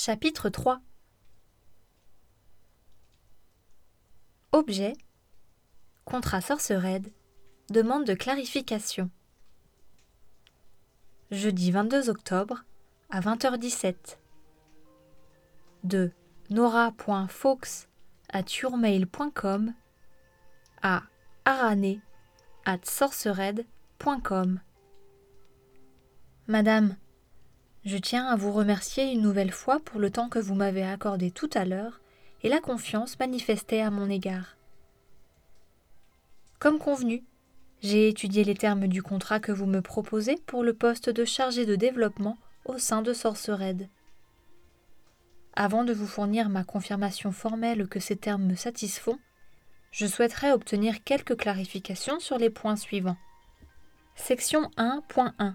Chapitre 3 Objet. Contrat Sorcered Demande de clarification. Jeudi 22 octobre à 20h17 de nora.fox at yourmail.com à arane at sorcered.com Madame, je tiens à vous remercier une nouvelle fois pour le temps que vous m'avez accordé tout à l'heure et la confiance manifestée à mon égard. Comme convenu, j'ai étudié les termes du contrat que vous me proposez pour le poste de chargé de développement au sein de Sorcered. Avant de vous fournir ma confirmation formelle que ces termes me satisfont, je souhaiterais obtenir quelques clarifications sur les points suivants. Section 1.1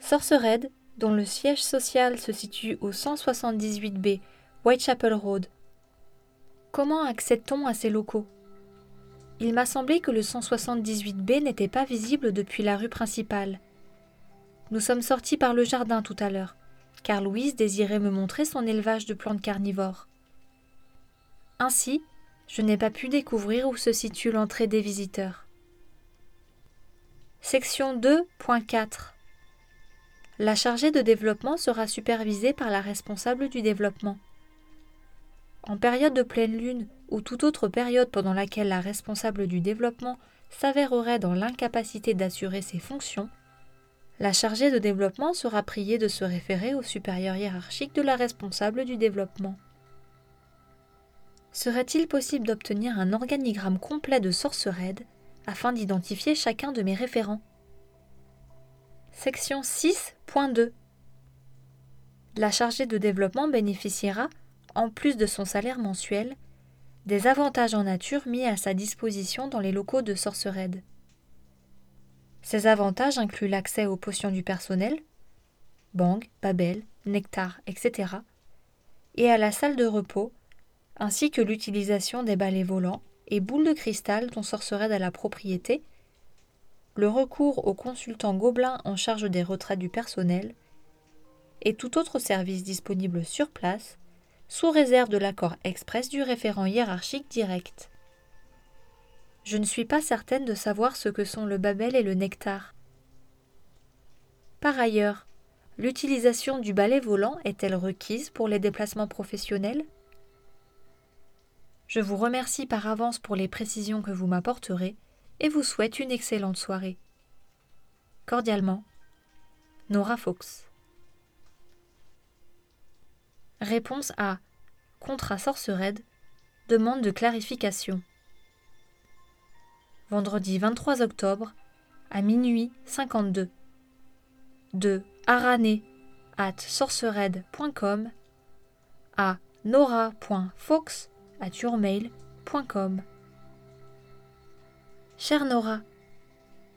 Sorcered dont le siège social se situe au 178B Whitechapel Road. Comment accède-t-on à ces locaux? Il m'a semblé que le 178B n'était pas visible depuis la rue principale. Nous sommes sortis par le jardin tout à l'heure, car Louise désirait me montrer son élevage de plantes carnivores. Ainsi, je n'ai pas pu découvrir où se situe l'entrée des visiteurs. Section 2.4 la chargée de développement sera supervisée par la responsable du développement. En période de pleine lune ou toute autre période pendant laquelle la responsable du développement s'avérerait dans l'incapacité d'assurer ses fonctions, la chargée de développement sera priée de se référer au supérieur hiérarchique de la responsable du développement. Serait-il possible d'obtenir un organigramme complet de Sorcered afin d'identifier chacun de mes référents? Section 6.2 La chargée de développement bénéficiera, en plus de son salaire mensuel, des avantages en nature mis à sa disposition dans les locaux de Sorcered. Ces avantages incluent l'accès aux potions du personnel, bang, babel, nectar, etc., et à la salle de repos, ainsi que l'utilisation des balais volants et boules de cristal dont Sorcered a la propriété le recours aux consultants gobelins en charge des retraites du personnel et tout autre service disponible sur place, sous réserve de l'accord express du référent hiérarchique direct. Je ne suis pas certaine de savoir ce que sont le babel et le nectar. Par ailleurs, l'utilisation du balai volant est-elle requise pour les déplacements professionnels? Je vous remercie par avance pour les précisions que vous m'apporterez et vous souhaite une excellente soirée. Cordialement, Nora Fox. Réponse à Contrat Sorcered, demande de clarification. Vendredi 23 octobre, à minuit 52. De arane at sorcered.com à nora.fox at yourmail.com. Chère Nora,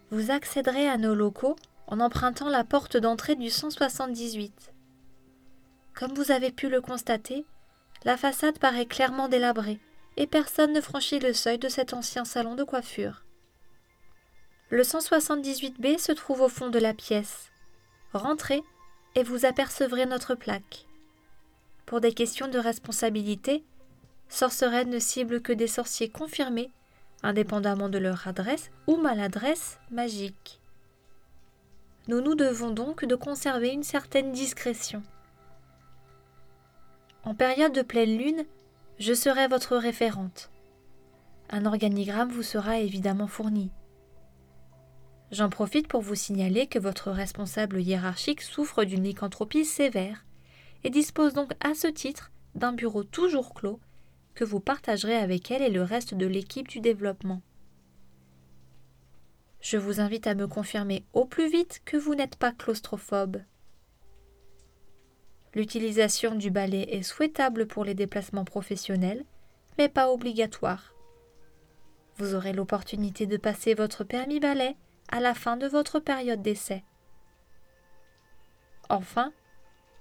vous accéderez à nos locaux en empruntant la porte d'entrée du 178. Comme vous avez pu le constater, la façade paraît clairement délabrée et personne ne franchit le seuil de cet ancien salon de coiffure. Le 178B se trouve au fond de la pièce. Rentrez et vous apercevrez notre plaque. Pour des questions de responsabilité, Sorcerelle ne cible que des sorciers confirmés indépendamment de leur adresse ou maladresse magique. Nous nous devons donc de conserver une certaine discrétion. En période de pleine lune, je serai votre référente. Un organigramme vous sera évidemment fourni. J'en profite pour vous signaler que votre responsable hiérarchique souffre d'une lycanthropie sévère et dispose donc à ce titre d'un bureau toujours clos que vous partagerez avec elle et le reste de l'équipe du développement. Je vous invite à me confirmer au plus vite que vous n'êtes pas claustrophobe. L'utilisation du balai est souhaitable pour les déplacements professionnels, mais pas obligatoire. Vous aurez l'opportunité de passer votre permis balai à la fin de votre période d'essai. Enfin,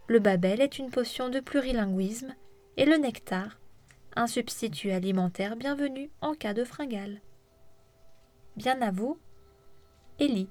le babel est une potion de plurilinguisme et le nectar un substitut alimentaire bienvenu en cas de fringale. Bien à vous, Ellie.